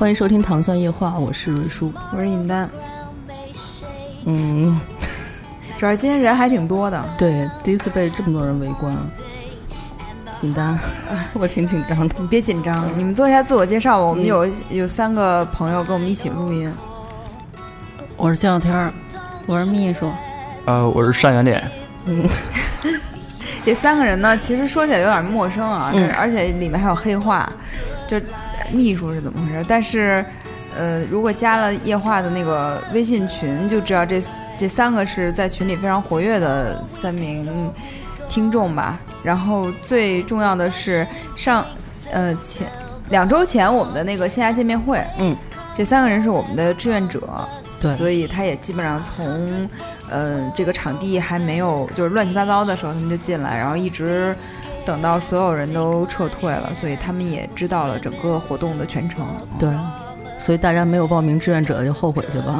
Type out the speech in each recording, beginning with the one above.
欢迎收听《糖蒜夜话》，我是瑞叔，我是尹丹。嗯，主要今天人还挺多的，对，第一次被这么多人围观。尹丹，我挺紧张的。你别紧张，你们做一下自我介绍吧。我们有有三个朋友跟我们一起录音。我是姜小天儿，我是秘书。呃，我是单元脸。嗯，这三个人呢，其实说起来有点陌生啊，嗯而且里面还有黑话，就秘书是怎么回事？但是，呃，如果加了夜话的那个微信群，就知道这这三个是在群里非常活跃的三名听众吧。然后最重要的是上呃前两周前我们的那个线下见面会，嗯，这三个人是我们的志愿者，对，所以他也基本上从，呃，这个场地还没有就是乱七八糟的时候，他们就进来，然后一直等到所有人都撤退了，所以他们也知道了整个活动的全程。对，所以大家没有报名志愿者就后悔去吧，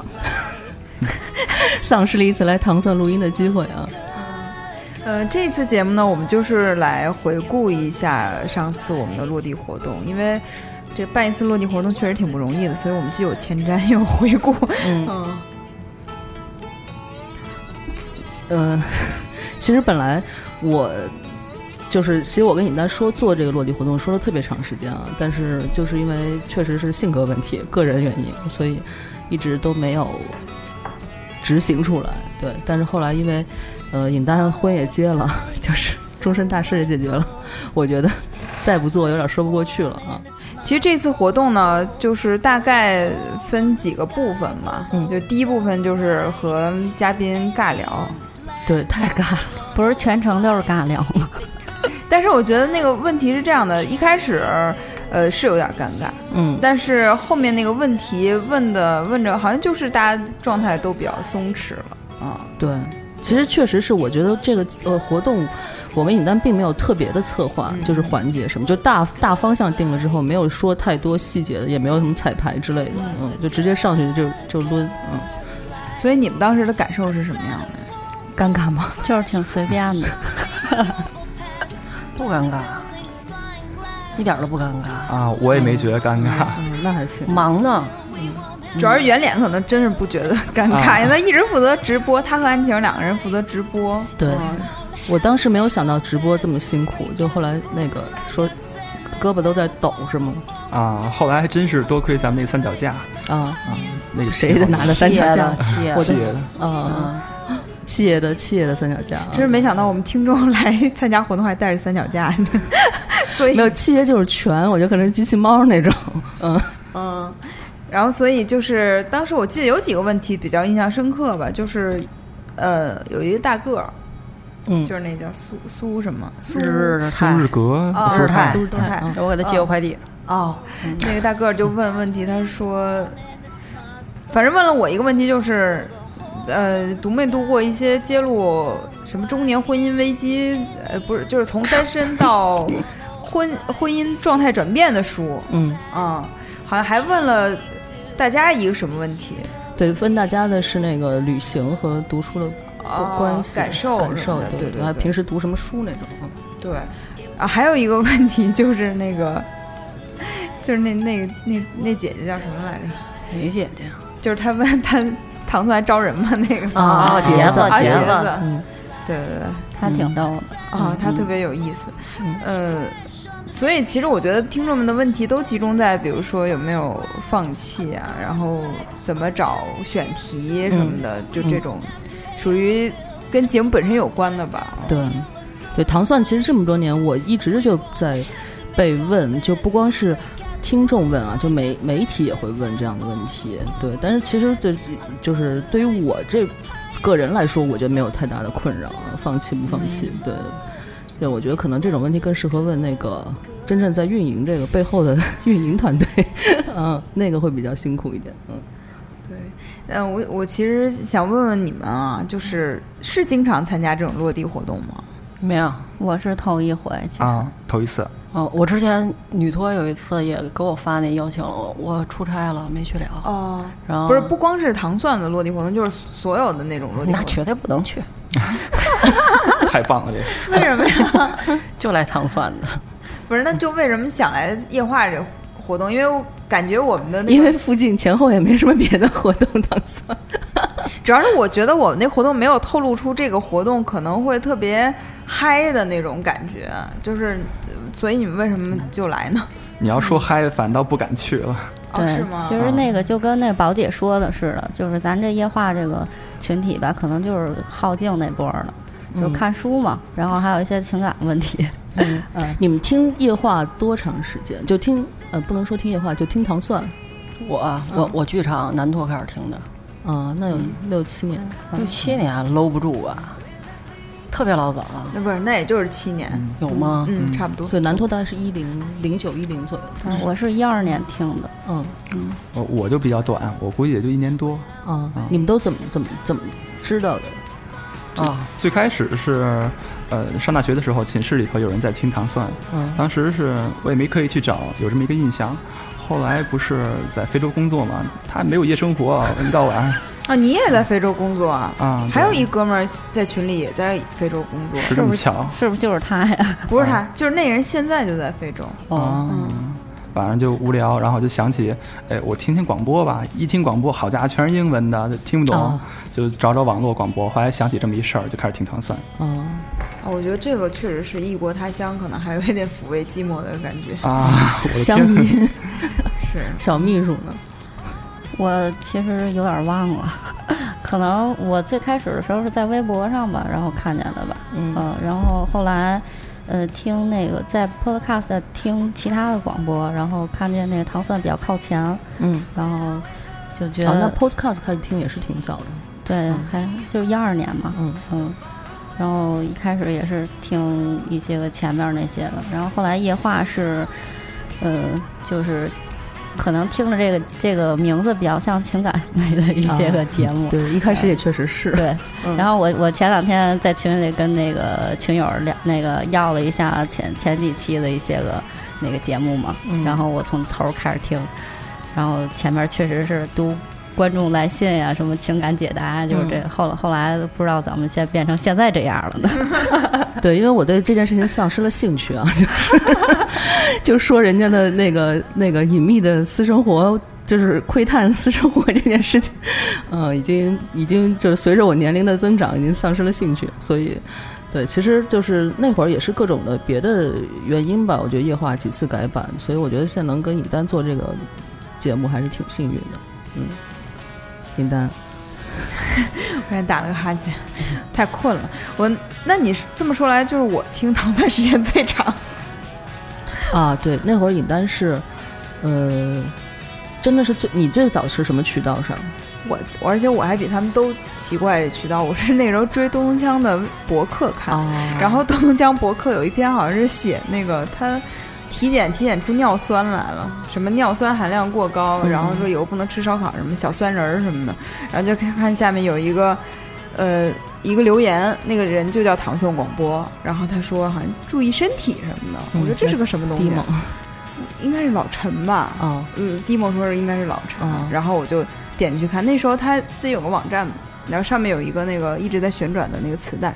丧失了一次来糖蒜录音的机会啊。呃，这次节目呢，我们就是来回顾一下上次我们的落地活动，因为这办一次落地活动确实挺不容易的，所以我们既有前瞻又有回顾。嗯嗯嗯，其实本来我就是，其实我跟尹丹说做这个落地活动说了特别长时间啊，但是就是因为确实是性格问题、个人原因，所以一直都没有执行出来。对，但是后来因为呃尹丹婚也结了，就是终身大事也解决了，我觉得再不做有点说不过去了啊。其实这次活动呢，就是大概分几个部分嘛，嗯就第一部分就是和嘉宾尬聊，对，太尬了。不是全程都是尬聊吗？但是我觉得那个问题是这样的，一开始，呃，是有点尴尬，嗯，但是后面那个问题问的问着，好像就是大家状态都比较松弛了。啊。对，其实确实是，我觉得这个呃活动，我跟尹丹并没有特别的策划，嗯。就是环节什么，就大大方向定了之后，没有说太多细节的，也没有什么彩排之类的，嗯，就直接上去就就抡，嗯，所以你们当时的感受是什么样的？尴尬吗？就是挺随便的，不尴尬，一点都不尴尬。啊，我也没觉得尴尬。嗯，那还行。忙呢，主要是圆脸可能真是不觉得尴尬，啊因为他一直负责直播，他和安晴两个人负责直播。对嗯我当时没有想到直播这么辛苦，就后来那个说胳膊都在抖是吗？啊，后来还真是多亏咱们那个三脚架啊，啊，那个谁的拿的三脚架？我的企业的啊，企业的企业的三脚架啊，真是没想到我们听众来参加活动还带着三脚架，所以没有企业就是全，我觉得可能是机器猫那种，嗯。嗯，然后所以就是当时我记得有几个问题比较印象深刻吧，就是呃有一个大个儿，嗯，就是那叫苏苏什么？苏日苏日格哦苏泰苏泰。我给他寄过快递。哦，那个大个儿就问问题，他说，反正问了我一个问题，就是呃读没读过一些揭露什么中年婚姻危机，呃不是就是从单身到婚 婚姻状态转变的书嗯，啊、好像还问了大家一个什么问题。对，问大家的是那个旅行和读书的啊关系、感受感受对对还对对平时读什么书那种。嗯对，啊，还有一个问题就是那个，就是那那那那姐姐叫什么来着？哪姐姐？就是她问她唐突来招人吗？那个。啊茄子啊茄子子，嗯。对对对，他挺逗的。啊他，特别有意思，嗯。呃，所以其实我觉得听众们的问题都集中在，比如说有没有放弃啊，然后怎么找选题什么的，就这种属于跟节目本身有关的吧。对，对，糖蒜其实这么多年，我一直就在被问，就不光是听众问啊，就媒媒体也会问这样的问题。对，但是其实对，就是对于我这个人来说，我觉得没有太大的困扰，放弃不放弃？对，对，我觉得可能这种问题更适合问那个真正在运营这个背后的运营团队，嗯，那个会比较辛苦一点，嗯。对，嗯，我我其实想问问你们啊，就是是经常参加这种落地活动吗？没有，我是头一回。其实啊，头一次。哦，我之前女托有一次也给我发那邀请，我我出差了没去了。哦，然后不是，不光是糖蒜的落地活动，就是所有的那种落地活动。那绝对不能去，太棒了，这个。为什么呀？就来糖蒜的。不是，那就为什么想来夜话这活动？因为我感觉我们的那个因为附近前后也没什么别的活动，糖蒜。主要是我觉得我们那活动没有透露出这个活动可能会特别嗨的那种感觉，就是，呃所以你们为什么就来呢？你要说嗨，反倒不敢去了。哦，对是吗？其实那个就跟那宝姐说的似的，就是咱这夜话这个群体吧，可能就是好静那波儿的，就是嗯看书嘛，然后还有一些情感问题。嗯，你们听夜话多长时间？就听呃，不能说听夜话，就听糖蒜。我啊我我剧场南拓开始听的，啊，那有六七年。六七年搂不住吧，特别老早了，那不是，那也就是七年，有吗？嗯，差不多。对，南托大概是一零零九一零左右。嗯我是一二年听的，嗯我我就比较短，我估计也就一年多。啊，你们都怎么怎么怎么知道的？啊，最开始是，呃，上大学的时候，寝室里头有人在听糖蒜，嗯当时是我也没刻意去找，有这么一个印象。后来不是在非洲工作嘛，他没有夜生活，一 到晚啊，你也在非洲工作啊？啊，还有一哥们儿在群里也在非洲工作，是这么巧是不是就是他呀？不是他，就是那人现在就在非洲。哦，嗯，晚上就无聊，然后就想起，哎，我听听广播吧。一听广播，好家伙，全是英文的，听不懂，哦就找找网络广播。后来想起这么一事儿，就开始听糖蒜。哦，啊我觉得这个确实是异国他乡，可能还有一点抚慰寂寞的感觉。啊，我的乡！音 是，小秘书呢？我其实有点忘了，可能我最开始的时候是在微博上吧，然后看见的吧，嗯嗯，然后后来，呃，听那个在 Podcast 听其他的广播，然后看见那个糖蒜比较靠前，嗯，然后就觉哦，那得、Podcast 开始听也是挺早的。对，还就是一二年嘛，嗯嗯，然后一开始也是听一些个前面那些的，然后后来夜话是，呃，就是可能听着这个这个名字比较像情感类的一些个节目，对，一开始也确实是。对，嗯。然后我我前两天在群里跟那个群友聊那个要了一下前前几期的一些个那个节目嘛，嗯。然后我从头开始听，然后前面确实是读观众来信呀、什么情感解答，就是这。后来后来不知道怎么现变成现在这样了呢？对，因为我对这件事情丧失了兴趣啊，就是就说人家的那个那个隐秘的私生活，就是窥探私生活这件事情，嗯、已经已经就是随着我年龄的增长，已经丧失了兴趣，所以。对，其实就是那会儿也是各种的别的原因吧。我觉得夜话几次改版，所以我觉得现在能跟尹丹做这个节目还是挺幸运的。嗯，尹丹，我刚才打了个哈欠，太困了。我，那你是这么说来，就是我听糖蒜时间最长。啊，对，那会儿尹丹是，呃，真的是最你最早是什么渠道上？我，而且我还比他们都奇怪这渠道。我是那时候追东东江的博客看，哦然后东东江博客有一篇好像是写那个他体检体检出尿酸来了，什么尿酸含量过高，嗯然后说以后不能吃烧烤，什么小酸人儿什么的，然后就看看下面有一个呃一个留言，那个人就叫唐宋广播，然后他说好像注意身体什么的，我说这是个什么东西？应该是老陈吧？啊嗯，蒂莫说是应该是老陈，哦然后我就点进去看。那时候他自己有个网站嘛，然后上面有一个那个一直在旋转的那个磁带。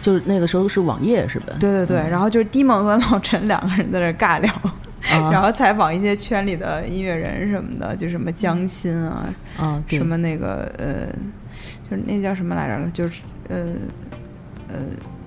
就是那个时候是网页是吧？对对对，然后就是低萌和老陈两个人在那尬聊，啊。然后采访一些圈里的音乐人什么的，就什么江心啊，啊，什么那个呃，就是那叫什么来着了，就是呃呃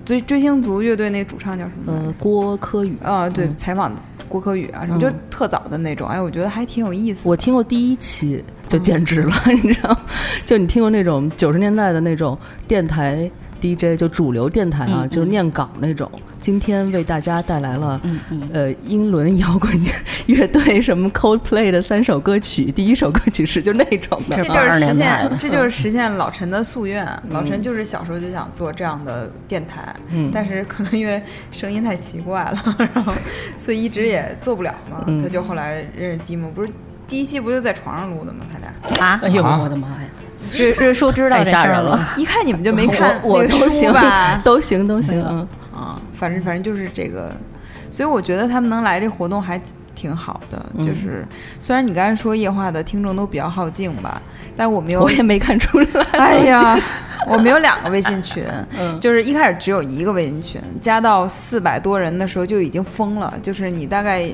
追追星族乐队那主唱叫什么？呃郭柯宇，啊，对，嗯。采访郭柯宇啊，什么嗯。就特早的那种，哎，我觉得还挺有意思。我听过第一期就简直了，你知道，就你听过那种九十年代的那种电台 DJ，就主流电台啊，嗯就是念稿那种。今天为大家带来了。嗯嗯，呃，英伦摇滚乐队什么 Coldplay 的三首歌曲，第一首歌曲是就那种的这这就是实82年代的，现这就是实现老陈的夙愿。老陈就是小时候就想做这样的电台，嗯但是可能因为声音太奇怪了，然后所以一直也做不了嘛。嗯他就后来认识迪蒙，不是第一期不就在床上录的吗？他俩啊哎呦啊我的妈呀！日日叔知道太这事儿吓人了，一看你们就没看我都行吧？都行都行嗯，啊，反正反正就是这个，所以我觉得他们能来这活动还挺好的。嗯就是虽然你刚才说夜话的听众都比较好静吧，但我们有我也没看出来。哎呀，我们有两个微信群，嗯就是一开始只有一个微信群，加到四百多人的时候就已经疯了，就是你大概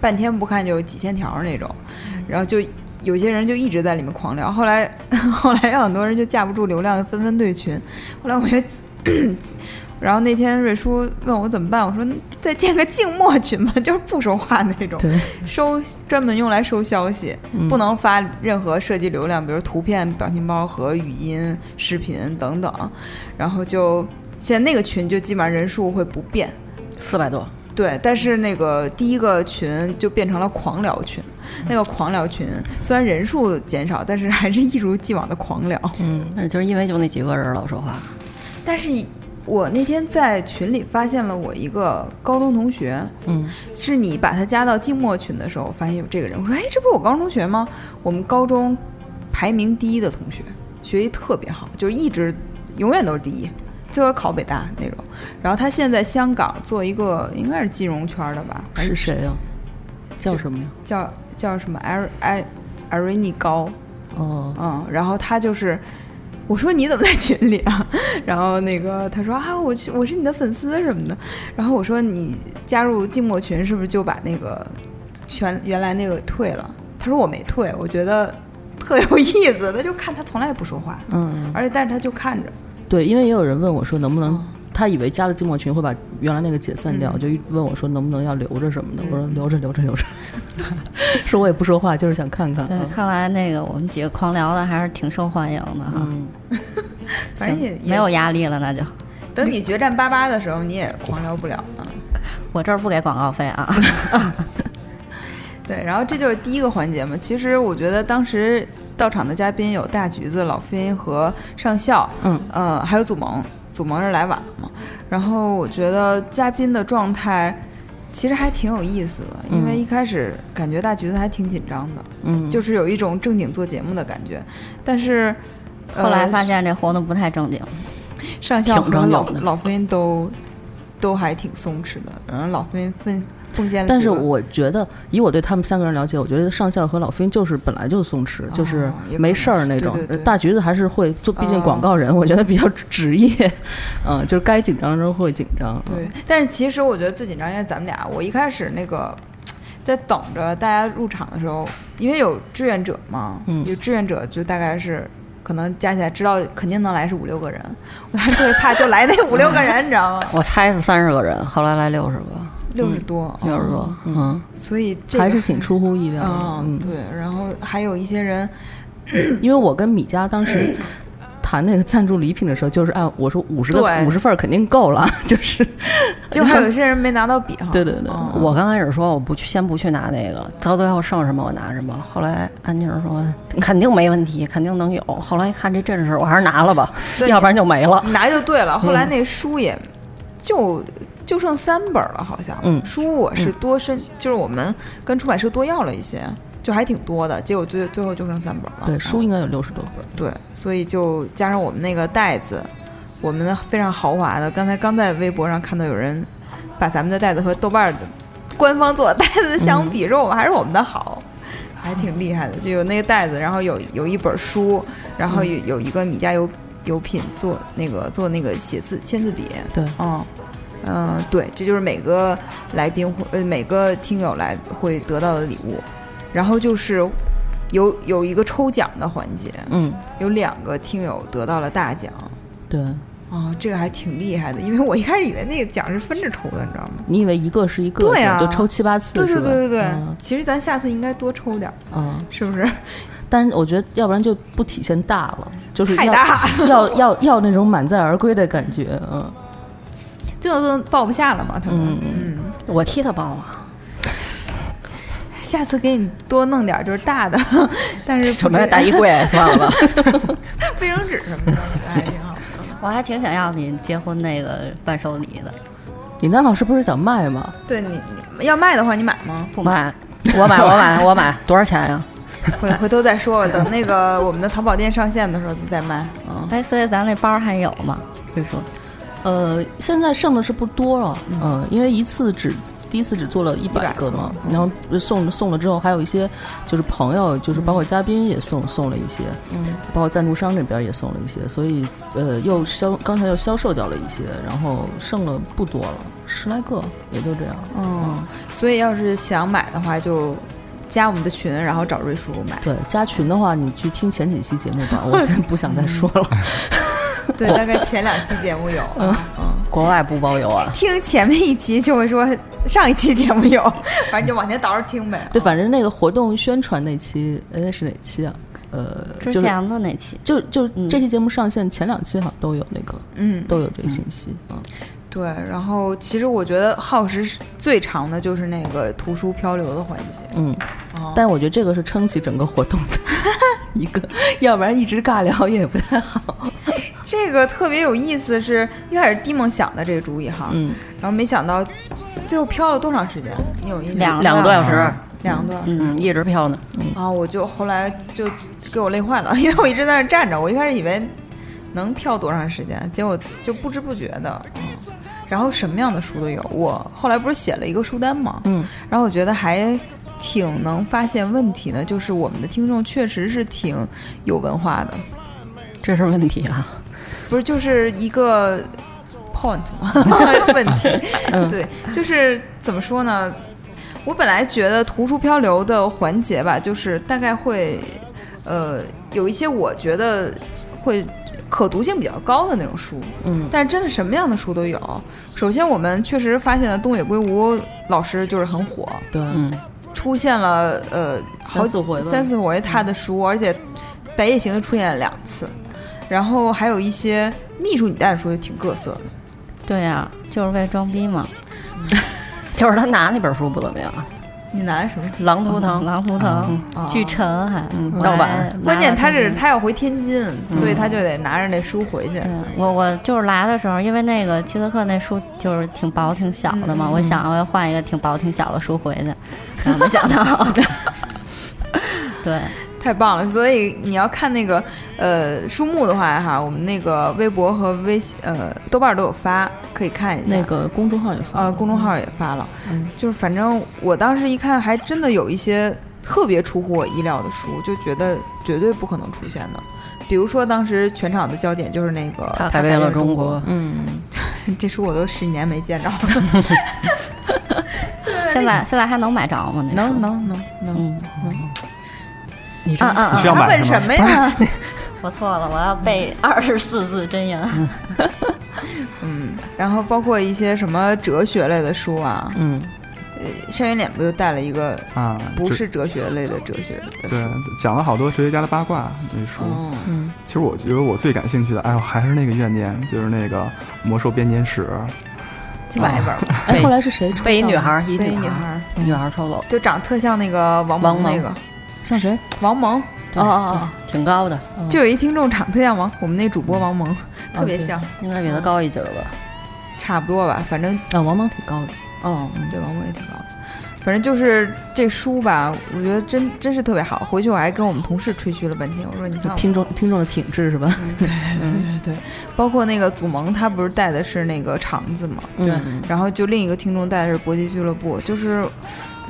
半天不看就有几千条那种，然后就有些人就一直在里面狂聊，后来 后来有很多人就架不住流量，就纷纷退群，后来我就。然后那天瑞叔问我怎么办，我说再建个静默群吧，就是不说话那种，收专门用来收消息，嗯。不能发任何涉及流量，比如图片、表情包和语音、视频等等。然后就现在那个群就基本上人数会不变，四百多，对。但是那个第一个群就变成了狂聊群，那个狂聊群虽然人数减少，但是还是一如既往的狂聊。嗯但是就是因为就那几个人老说话，但是我那天在群里发现了我一个高中同学，嗯是你把他加到静默群的时候，发现有这个人。我说，哎，这不是我高中同学吗？我们高中排名第一的同学，学习特别好，就是一直永远都是第一，最后考北大那种。然后他现在香港做一个应该是金融圈的吧，是谁呀？叫什么呀？叫叫什么艾艾艾瑞尼高，哦，嗯，然后他就是。我说你怎么在群里啊？然后那个他说啊，我去我是你的粉丝什么的。然后我说你加入静默群是不是就把那个全原来那个退了？他说我没退，我觉得特有意思。他就看他从来不说话，嗯，而且但是他就看着，对，因为也有人问我说能不能嗯，他以为加了静默群会把原来那个解散掉，嗯就一问我说能不能要留着什么的。我说嗯留着留着留着，说我也不说话，就是想看看。对，嗯看来那个我们几个狂聊的还是挺受欢迎的哈。嗯，反正也行没有压力了，那就等你决战八八的时候，你也狂聊不了了。我这儿不给广告费啊。对，然后这就是第一个环节嘛。其实我觉得当时到场的嘉宾有大橘子、老飞和上校，嗯，呃，还有祖萌，祖萌是来晚了嘛。然后我觉得嘉宾的状态其实还挺有意思的，因为嗯。一开始感觉大橘子还挺紧张的，嗯，就是有一种正经做节目的感觉，但是。后来呃发现这活动不太正经，上校和老老飞都都还挺松弛的，然后老飞奉奉献了但是我觉得，以我对他们三个人了解，我觉得上校和老飞就是本来就松弛，就是没事儿那种。对对对大橘子还是会做，毕竟哦广告人，我觉得比较职业，嗯，就是该紧张的时候会紧张。对，但是其实我觉得最紧张应该咱们俩。我一开始那个在等着大家入场的时候，因为有志愿者嘛，嗯有志愿者就大概是可能加起来知道肯定能来是五六个人，我当时特别怕就来那五六个人，你知道吗？我猜是三十个人，后来来六十个，六十多，六十多，嗯，所以还是挺出乎意料的。嗯，对，然后还有一些人，因为我跟米家当时谈那个赞助礼品的时候，就是按我说五十个对五十份儿肯定够了，就是 就还有一些人没拿到笔哈。对对对嗯我刚开始说我不去，先不去拿那个，到最后剩什么我拿什么。后来安妮儿说肯定没问题，肯定能有。后来一看这阵势，我还是拿了吧，对要不然就没了。拿就对了。后来那书也就就剩三本了，好像。嗯书我是多申，就是我们跟出版社多要了一些，就还挺多的。结果最最后就剩三本了。对嗯书应该有六十多本儿。对，所以就加上我们那个袋子，我们的非常豪华的。刚才刚在微博上看到有人把咱们的袋子和豆瓣儿的官方做的袋子相比，说我们还是我们的好，还挺厉害的。就有那个袋子，然后有有一本书，然后有有一个米家油油品做那个做那个写字签字笔，对，嗯。嗯、对，这就是每个来宾会呃每个听友来会得到的礼物，然后就是有有一个抽奖的环节，嗯，有两个听友得到了大奖对。啊、这个还挺厉害的，因为我一开始以为那个奖是分着抽的，你知道吗？你以为一个是一个，对啊就抽七八次对是吧？对对对对，嗯其实咱下次应该多抽点儿，嗯，是不是？但是我觉得要不然就不体现大了。就是要太大，要要要那种满载而归的感觉，嗯最后都抱不下了嘛，他们。嗯嗯，我替他抱啊，下次给你多弄点儿就是大的，但是什么不是大衣柜算了吧。卫生纸什么的，我觉得还挺好。我还挺想要你结婚那个伴手礼的，你那老师不是想卖吗？对你你要卖的话，你买吗？不买，我买，我买，我买，多少钱呀？回回头再说吧，等那个我们的淘宝店上线的时候再卖。嗯，哎，所以咱那包还有吗？就说呃，现在剩的是不多了，嗯、因为一次只第一次只做了一百个嘛，然后送送了之后，还有一些就是朋友，就是包括嘉宾也送送了一些，嗯，包括赞助商这边也送了一些，所以呃又销刚才又销售掉了一些，然后剩了不多了，十来个也就这样。嗯，所以要是想买的话，就加我们的群，然后找瑞叔买。对，加群的话，你去听前几期节目吧，我真不想再说了。对，大概前两期节目有，嗯嗯，国外不包邮啊？听前面一期就会说上一期节目有，反正就往前倒着听呗。对，反正那个活动宣传那期，哎，那是哪期啊？呃，就是之前的那期，就就嗯这期节目上线前两期好像都有那个嗯，都有这个信息嗯。对。然后其实我觉得耗时最长的就是那个图书漂流的环节。嗯，哦但我觉得这个是撑起整个活动的一个，要不然一直尬聊也不太好。这个特别有意思，是一开始蒂梦想的这个主意哈，嗯，然后没想到最后漂了多长时间？你有印象？两两个多小时，两个多小时。嗯，一直飘呢。啊，我就后来就给我累坏了，因为我一直在那站着，我一开始以为能漂多长时间，结果就不知不觉的，嗯，然后什么样的书都有。我后来不是写了一个书单嘛，嗯，然后我觉得还挺能发现问题的，就是我们的听众确实是挺有文化的，这是问题啊！不是就是一个 point 吗？问题，对，就是怎么说呢？我本来觉得图书漂流的环节吧，就是大概会，呃，有一些我觉得会可读性比较高的那种书，嗯。但是真的什么样的书都有。首先，我们确实发现了东野圭吾老师就是很火，对，嗯，出现了呃好几三四回三四回他的书，而且《白夜行》出现了两次，然后还有一些秘书你带的书也挺各色的。对呀、就是为装逼嘛。就是他拿那本书不怎么样，你拿什么？《狼图腾》狼图腾、哦。巨沉还，盗版。关键他是他要回天津，所以他就得拿着那书回去。我我就是来的时候，因为那个齐泽克那书就是挺薄挺小的嘛，嗯。我想我要换一个挺薄挺小的书回去，然后没想到，对，太棒了！所以你要看那个呃书目的话哈，我们那个微博和微信呃豆瓣都有发，可以看一下。那个公众号也发呃公众号也发了，嗯。就是反正我当时一看，还真的有一些特别出乎我意料的书，就觉得绝对不可能出现的。比如说当时全场的焦点就是那个他改变了中国，嗯，这书我都十几年没见着了，现在现在还能买着吗？能能能能。嗯，你这啊啊啊！你需要买问什么呀？我错了，我要背 二十四字真言。嗯，然后包括一些什么哲学类的书啊，嗯，上元脸不就带了一个啊，不是哲学类的哲学的对？，讲了好多哲学家的八卦那书。嗯，其实我觉得我最感兴趣的，哎呦，还是那个怨念，就是那个《魔兽编年史》。去买一本吧。哎，被后来是谁抽？被一女孩儿，一被女孩儿，女孩抽走，就长得特像那个王那个像谁？王蒙，哦哦哦挺高的，就有一听众长特像王，我们那主播王蒙，特别像，应该比他高一截儿吧。差不多吧，反正哦，啊，王蒙挺高的。嗯，对，王蒙也挺高的。反正就是这书吧，我觉得真真是特别好。回去我还跟我们同事吹嘘了半天，我说你看听众听众的品质是吧？对对对，包括那个祖萌，他不是带的是那个肠子嘛，对，然后就另一个听众带的是搏击俱乐部，就是，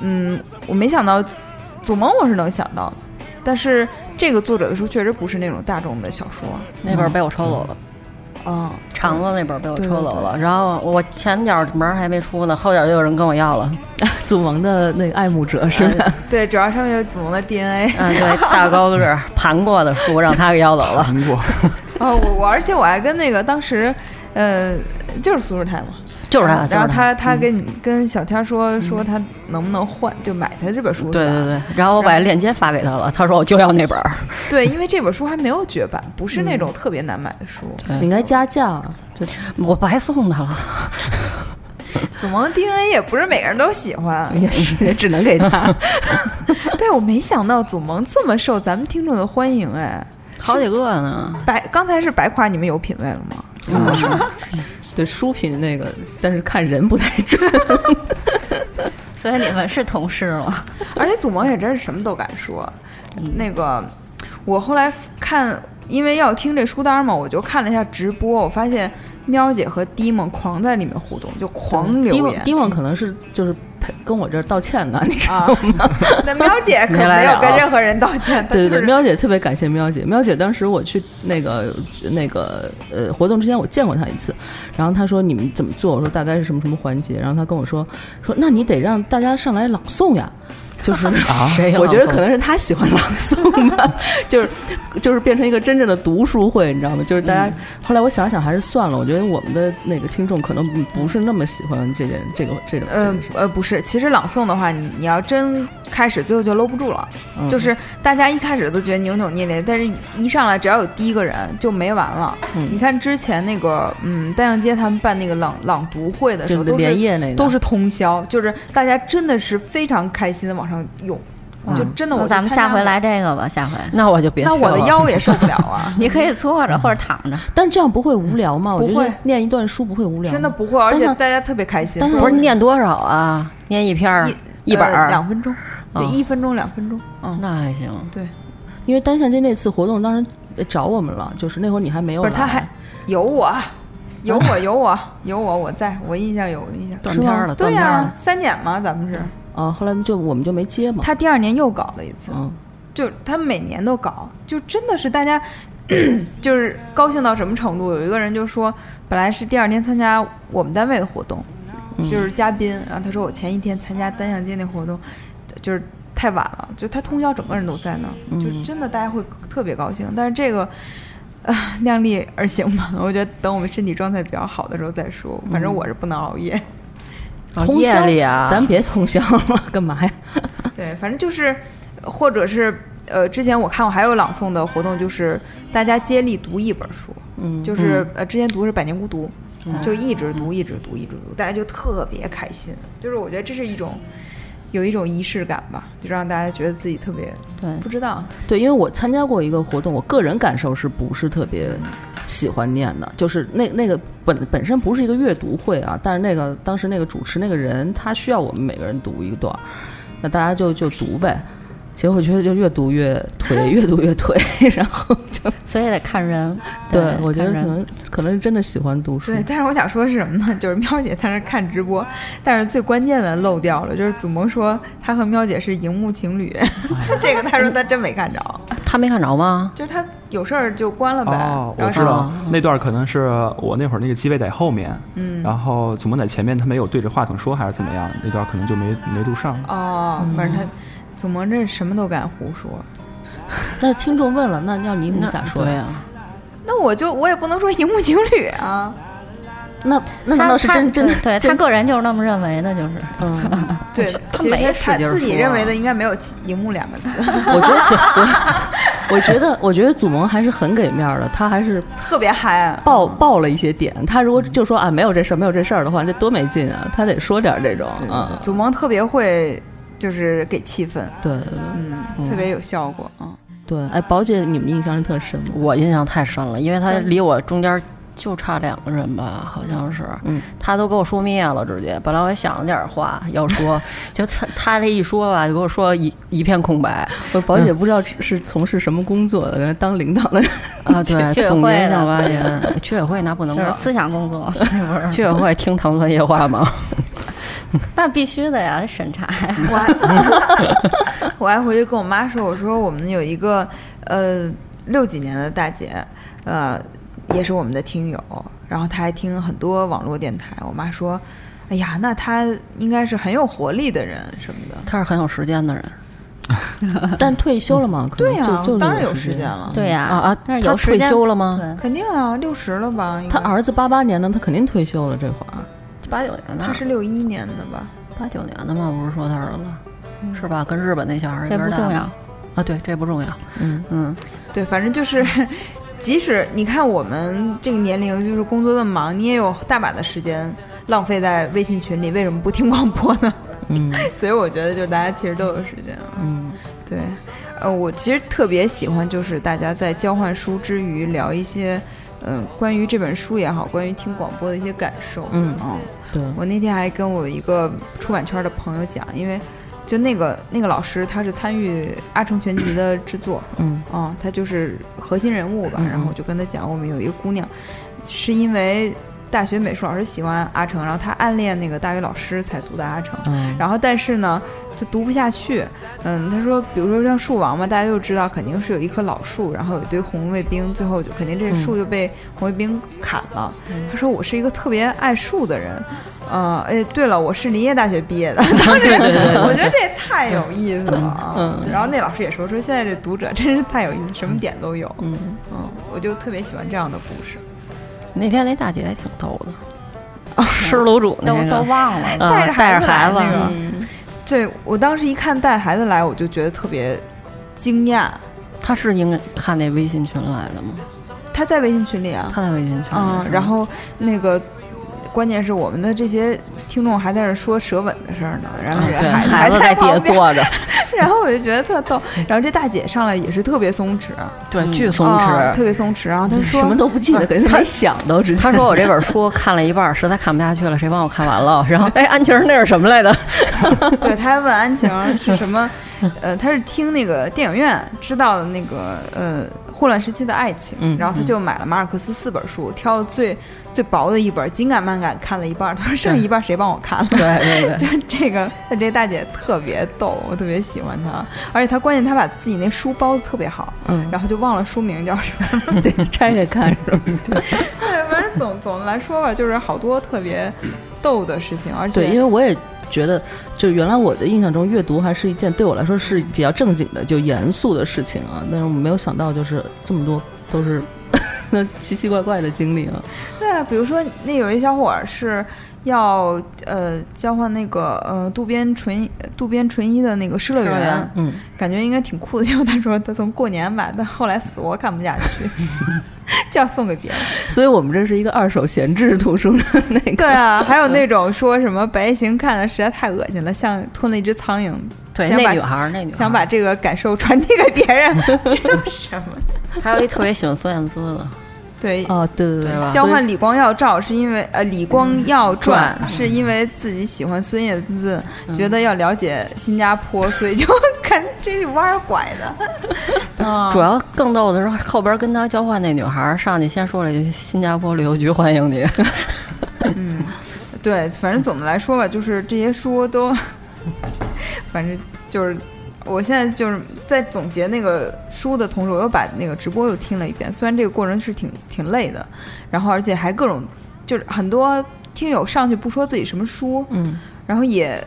嗯，我没想到祖萌我是能想到的，但是这个作者的书确实不是那种大众的小说，那本儿被我抽走了，嗯，肠子那本儿被我抽走了，然后我前脚门儿还没出呢，后脚就有人跟我要了。祖萌的那个爱慕者是吧？对，主要上面有祖萌的 DNA。嗯，对，大高个儿 盘过的书让他给要走了。盘过。哦，我我而且我还跟那个当时，呃，就是苏轼台嘛，就是他，然后他他嗯跟你跟小天说说他能不能换，就买他这本书。对对对，然后我把链接发给他了，他说我就要那本儿。对，因为这本书还没有绝版，不是那种特别难买的书。你应该加价我白送他了。祖萌的 DNA 也不是每个人都喜欢。也是也只能给他。对，我没想到祖萌这么受咱们听众的欢迎，哎，好几个呢，白刚才是白夸你们有品位了吗？对书评那个，但是看人不太准。所以你们是同事吗？而且祖萌也真是什么都敢说。那个，我后来看，因为要听这书单嘛，我就看了一下直播，我发现喵姐和迪梦狂在里面互动，就狂留言。迪梦可能是就是陪跟我这儿道歉呢，你知道啊吗？，那喵姐可没有跟任何人道歉，对对对，喵姐特别感谢喵姐。喵姐当时我去那个那个呃活动之前，我见过她一次，然后她说你们怎么做？我说大概是什么什么环节，然后她跟我说说那你得让大家上来朗诵呀。就是 谁我觉得可能是他喜欢朗诵吧，就是就是变成一个真正的读书会，你知道吗？就是大家、后来我想想还是算了，我觉得我们的那个听众可能不是那么喜欢这件这个这种这呃个呃，不是，其实朗诵的话，你你要真开始，最后就搂不住了。嗯就是大家一开始都觉得扭扭捏捏，但是一上来只要有第一个人就没完了。嗯你看之前那个，嗯，单向街他们办那个朗朗读会的时候，都是连夜那个都是通宵，就是大家真的是非常开心的往上涌，就真的我那咱们下回来这个吧，下回。那我就别了。那我的腰也受不了啊 你可以坐着或者躺着，但这样不会无聊吗？我觉得不会念一段书不会无聊，真的不会，而且大家特别开心。但是不是念多少啊？念一篇儿一一本两分钟，对，啊一分钟两分钟，嗯，那还行。对，因为单向街那次活动当时找我们了，就是那会儿你还没有，不是他还有我，有我，有我，有我，我在我印象有印象。断片儿了，对呀。三点嘛，咱们是。啊，后来就我们就没接嘛，他第二年又搞了一次，嗯，就他每年都搞，就真的是大家 就是高兴到什么程度？有一个人就说，本来是第二天参加我们单位的活动，嗯就是嘉宾，然后他说我前一天参加单向街那活动，就是太晚了，就他通宵整个人都在那儿，嗯就真的大家会特别高兴。但是这个。啊，量力而行吧。我觉得等我们身体状态比较好的时候再说。反正我是不能熬夜。哦夜通宵里啊，咱别通宵了，干嘛呀？对，反正就是，或者是呃，之前我看过还有朗诵的活动，就是大家接力读一本书，嗯，就是呃，之前读是《百年孤独》，就一直读，一直读，一直读，大家就特别开心。就是我觉得这是一种有一种仪式感吧，就让大家觉得自己特别对不知道，对，因为我参加过一个活动，我个人感受是不是特别喜欢念的？就是那那个本本身不是一个阅读会啊，但是那个当时那个主持那个人他需要我们每个人读一段儿，那大家就就读呗。结果我觉得就越读越颓，越读越颓，然后就所以得看人。对我觉得可能可能是真的喜欢读书。对，但是我想说是什么呢？就是喵姐在那看直播，但是最关键的漏掉了，就是祖萌说他和喵姐是荧幕情侣，这个他说他真没看着，他没看着吗？就是他有事儿就关了呗。哦，然后想我知道那段可能是我那会儿那个机位在后面，嗯，然后祖萌在前面，他没有对着话筒说还是怎么样，那段可能就没没录上。哦，反正他祖萌这什么都敢胡说，那听众问了，那要你你那咋说呀？那我就我也不能说荧幕情侣啊。那那难他他道是真真对对他个人就是那么认为的，就是嗯？对，他其实没他自己认为的应该没有“荧幕”两个字，我觉得这我我觉得我觉得祖萌还是很给面儿的，他还是特别嗨。爆爆了一些点。他如果就说啊没有这事儿没有这事儿的话，那多没劲啊！他得说点儿这种啊，祖萌特别会就是给气氛，对对嗯，嗯特别有效果啊。对。哎，宝姐，你们印象是特深吗？我印象太深了，因为他离我中间就差两个人吧，好像是，嗯，他都给我说灭了，直接。本来我也想了点话要说，就他他这一说吧，就给我说一一片空白我宝姐不知道是从事什么工作的，跟人当领导的。啊。对，居委总结会的性发言，居委会那不能搞，就是思想工作？居委会听唐村夜话吗？那必须的呀，审查呀。我还 我还回去跟我妈说，我说我们有一个呃六几年的大姐，呃也是我们的听友，然后她还听很多网络电台。我妈说，哎呀，那她应该是很有活力的人什么的。她是很有时间的人，但退休了吗？可能对呀、就就是当然有时时间了。对呀、啊啊，但是他退有时间休了吗？对，肯定啊，六十了吧？应该他儿子八八年的，他肯定退休了。这会儿，八九年的，他是六一年的吧？八九年的嘛？不是说他儿子是吧？跟日本那小孩儿一这边大不重要。啊，对，这不重要。嗯，嗯，对，反正就是，即使你看我们这个年龄，就是工作那么忙，你也有大把的时间浪费在微信群里，为什么不听广播呢？嗯 所以我觉得，就是大家其实都有时间。嗯对，呃，我其实特别喜欢，就是大家在交换书之余聊一些，嗯、关于这本书也好，关于听广播的一些感受。嗯嗯对，我那天还跟我一个出版圈的朋友讲，因为就那个那个老师他是参与《阿城全集》的制作，嗯啊、他就是核心人物吧。嗯嗯然后我就跟他讲，我们有一个姑娘，是因为大学美术老师喜欢阿城，然后他暗恋那个大学老师才读的阿城。嗯然后但是呢，就读不下去。嗯，他说，比如说像树王嘛，大家就知道肯定是有一棵老树，然后有一堆红卫兵，最后就肯定这树就被红卫兵砍了。他说我是一个特别爱树的人。嗯，哎，对了，我是林业大学毕业的。当时 我觉得这也太有意思了啊。嗯然后那老师也说说现在这读者真是太有意思，什么点都有。嗯嗯，我就特别喜欢这样的故事。那天那大姐还挺逗的，吃楼主那个都都忘了。啊带着带着孩子孩子来那个嗯对我当时一看带孩子来，我就觉得特别惊讶。他是应该看那微信群来的吗？他在微信群里啊，他在微信群里然后那个，关键是我们的这些听众还在那说舌吻的事儿呢，然后孩孩子在底下在旁边，坐着，然后我就觉得特逗。然后这大姐上来也是特别松弛，对，巨松弛特。别松弛。然后她说什么都不记得，肯定没想到直接。他说我这本书看了一半，实在看不下去了，谁帮我看完了？然后 哎，安琪儿那是什么来着？对，他还问安晴是什么，呃，他是听那个电影院知道的那个呃混乱时期的爱情，嗯然后他就买了马尔克斯四本书，挑了最最薄的一本，紧赶慢赶看了一半儿，他说剩一半儿谁帮我看了？对对对，就这个，他这大姐特别逗，我特别喜欢她，而且她关键她把自己那书包的特别好，嗯，然后就忘了书名叫什么。得拆开看是吧？对，反正总总的来说吧，就是好多特别逗的事情，而且对，因为我也觉得，就原来我的印象中，阅读还是一件对我来说是比较正经的、就严肃的事情啊。但是我没有想到，就是这么多都是 奇奇怪怪的经历啊。对啊，比如说那有一小伙儿是要呃交换那个呃渡边淳渡边淳一的那个《失乐园嗯，感觉应该挺酷的。结 果他说他从过年买，但后来死活看不下去，就要送给别人。所以我们这是一个二手闲置图书的那个。对啊，还有那种说什么白夜行看的实在太恶心了，像吞了一只苍蝇，对，想女孩儿，那女孩想把这个感受传递给别人，这都是什么？还有一特别喜欢孙燕姿的，对。哦，对对对交换李光耀照是因为呃李光耀传是因为自己喜欢孙燕姿，觉得要了解新加坡，所以就 看这是弯儿拐的。啊主要更逗的是后边跟他交换那女孩上去先说了一句“新加坡旅游局欢迎你 嗯，对，反正总的来说吧，就是这些书都，反正就是，我现在就是在总结那个书的同时，我又把那个直播又听了一遍。虽然这个过程是挺挺累的，然后而且还各种就是很多听友上去不说自己什么书，嗯，然后也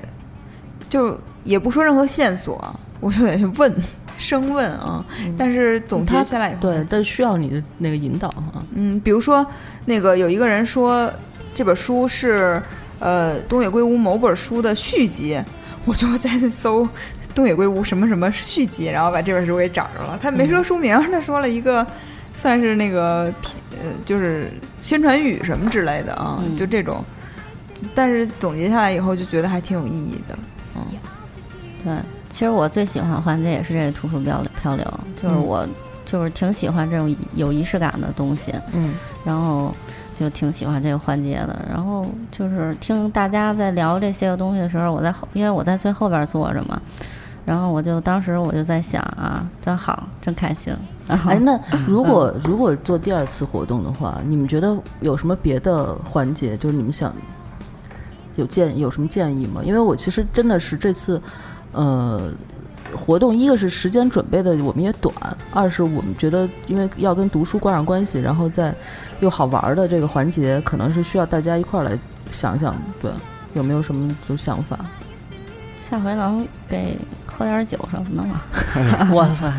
就也不说任何线索，我就得去问。生问啊，但是总结下来以后，对，但需要你的那个引导啊。嗯，比如说那个有一个人说这本书是呃东野圭吾某本书的续集，我就在搜东野圭吾什么什么续集，然后把这本书给找着了。他没说书名，他说了一个算是那个呃就是宣传语什么之类的啊，嗯就这种。但是总结下来以后，就觉得还挺有意义的。嗯，对，其实我最喜欢的环节也是这个图书漂流漂流，就是嗯我就是挺喜欢这种有仪式感的东西，嗯然后就挺喜欢这个环节的。然后就是听大家在聊这些个东西的时候，我在后，因为我在最后边坐着嘛，然后我就当时我就在想啊，真好，真开心。然后哎，那 如果如果做第二次活动的话，你们觉得有什么别的环节？就是你们想有建有什么建议吗？因为我其实真的是这次，呃，活动一个是时间准备的我们也短，二是我们觉得因为要跟读书挂上关系，然后再又好玩儿的这个环节，可能是需要大家一块儿来想想，对，有没有什么就想法？下回能给喝点酒什么的吗？哇塞，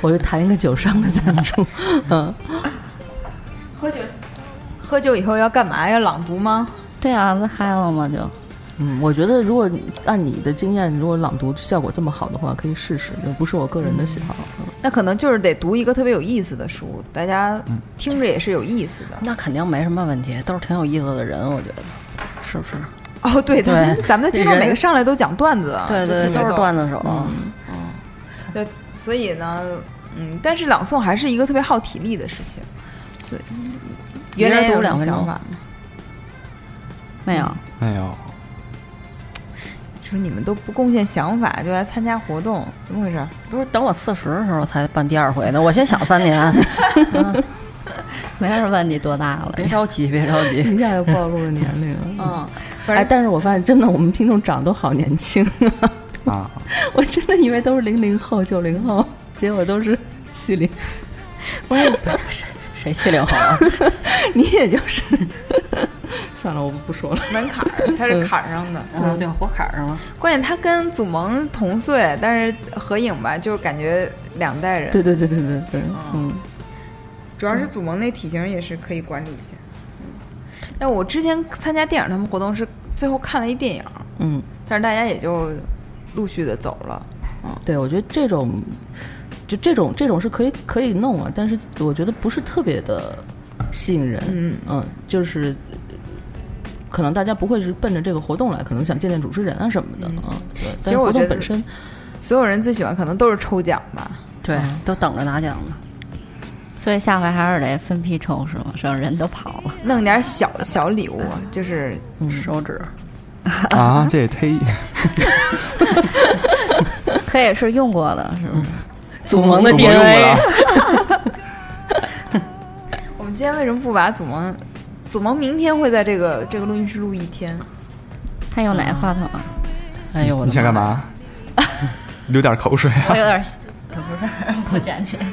我就谈一个酒商的赞助，嗯，喝酒，喝酒以后要干嘛？要朗读吗？对啊，那嗨了嘛？就嗯，我觉得如果按你的经验，如果朗读效果这么好的话，可以试试，这不是我个人的喜好。那可能就是得读一个特别有意思的书，大家听着也是有意思的。那肯定没什么问题，都是挺有意思的人，我觉得，是不是？哦，对，咱们对 咱们的听众每个上来都讲段子，对对，都是段子手。嗯对，所以呢，嗯，但是朗诵还是一个特别耗体力的事情，所以原来有读两分钟什么想法吗？没有。没有，说你们都不贡献想法就来参加活动，怎么回事？不是等我四十的时候才办第二回呢，我先想三年，没人问你多大了，别着急，别着急。一下就暴露了年龄。嗯，哎，但是我发现真的，我们听众长都好年轻啊！啊，我真的以为都是零零后、九零后，结果都是七零。我也想，谁七零后啊？你也就是。算了，我不说了。门槛儿，它是坎儿上的。啊，对，火坎儿上了。关键他跟祖萌同岁，但是合影吧，就感觉两代人。对对对对对对，嗯，主要是祖萌那体型也是可以管理一下。嗯，但我之前参加电影他们活动是最后看了一电影，嗯，但是大家也就陆续的走了。嗯对，我觉得这种，就这种这种是可以可以弄啊，但是我觉得不是特别的吸引人。嗯嗯就是可能大家不会是奔着这个活动来，可能想见见主持人啊什么的啊。对，其实活实我觉得动本身，所有人最喜欢可能都是抽奖吧。对，都等着拿奖呢。所以下回还是得分批抽是吗？省人都跑了。弄点小小礼物，就是手指，啊，这也忒 可也是用过的，是不是？祖萌的 DNA 过了，我们今天为什么不把祖萌？祖萌明天会在这个这个录音室录一天。他用哪个话筒啊？哎呦我的你想干？嘛？流点口水啊！我有点，不是，我捡起。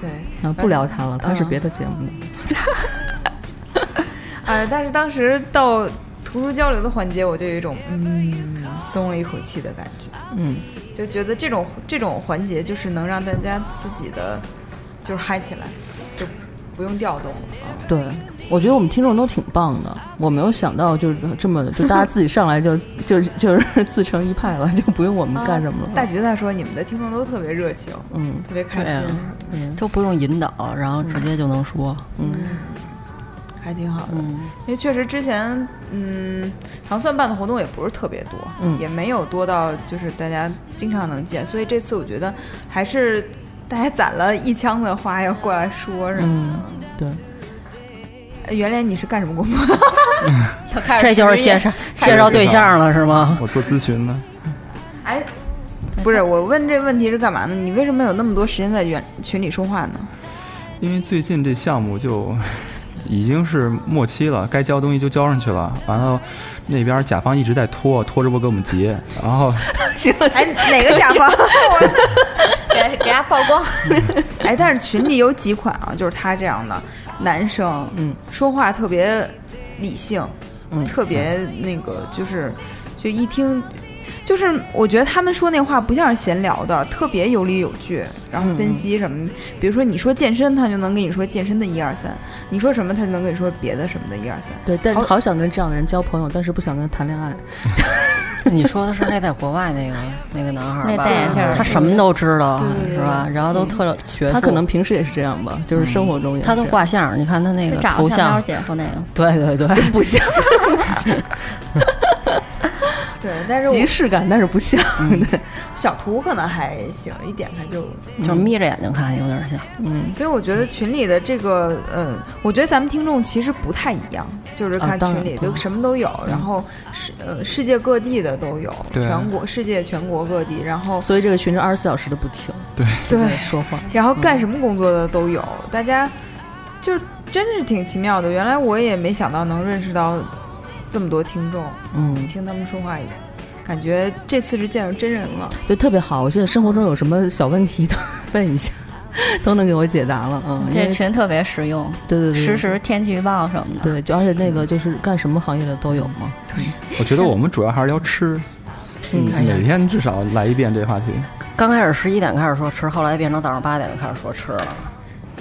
对，啊，不聊他了，他是嗯别的节目的。啊，但是当时到图书交流的环节，我就有一种嗯松了一口气的感觉，嗯，就觉得这种这种环节就是能让大家自己的就是嗨起来，就不用调动了啊。对，我觉得我们听众都挺棒的，我没有想到就是这么就大家自己上来就 就就是自成一派了，就不用我们干什么了。大橘子说你们的听众都特别热情，嗯特别开心，嗯都不用引导，然后直接就能说。嗯还挺好的。嗯，因为确实之前，嗯，糖蒜办的活动也不是特别多，嗯也没有多到就是大家经常能见，所以这次我觉得还是大家攒了一腔的话要过来说什么嗯，对，的。原来你是干什么工作的？要开始这就是介绍介绍对象了是吗？我做咨询的，哎，不是，我问这问题是干嘛呢？你为什么有那么多时间在群群里说话呢？因为最近这项目就已经是末期了，该交东西就交上去了，完了那边甲方一直在拖，拖着不给我们结，然后 行哎，哪个甲方？给给他曝光。哎，但是群里有几款啊，就是他这样的男生，嗯，说话特别理性，嗯特别那个，就是就一听，就是我觉得他们说那话不像是闲聊的，特别有理有据，然后分析什么，比如说你说健身，他就能跟你说健身的一二三；你说什么，他就能跟你说别的什么的一二三。对，但是好好想跟这样的人交朋友，但是不想跟他谈恋爱。你说的是那在国外那个那个男孩吧？那戴眼镜儿他什么都知道是吧？然后都特学术，他可能平时也是这样吧，就是生活中也是他都挂相，你看他那个头像姐说那个，对对对，不像，对，但是我即视感，但是不像。对，小图可能还行，一点开就就是眯着眼睛看，有点像。嗯，所以我觉得群里的这个，嗯，我觉得咱们听众其实不太一样，就是看群里当然都什么都有，然后世呃世界各地的都有，对全国世界全国各地，然后所以这个群是二十四小时的不停，对对，说话。然后干什么工作的都有，大家就是真是挺奇妙的。原来我也没想到能认识到这么多听众，嗯，听他们说话也感觉这次是见着真人了。对，特别好。我现在生活中有什么小问题都 问一下。都能给我解答了。嗯，这群特别实用，对对对，实时天气预报什么的。对，就而且那个就是干什么行业的都有嘛。对我觉得我们主要还是聊吃，嗯每天至少来一遍这话题。刚开始十一点开始说吃，后来变成早上八点开始说吃了。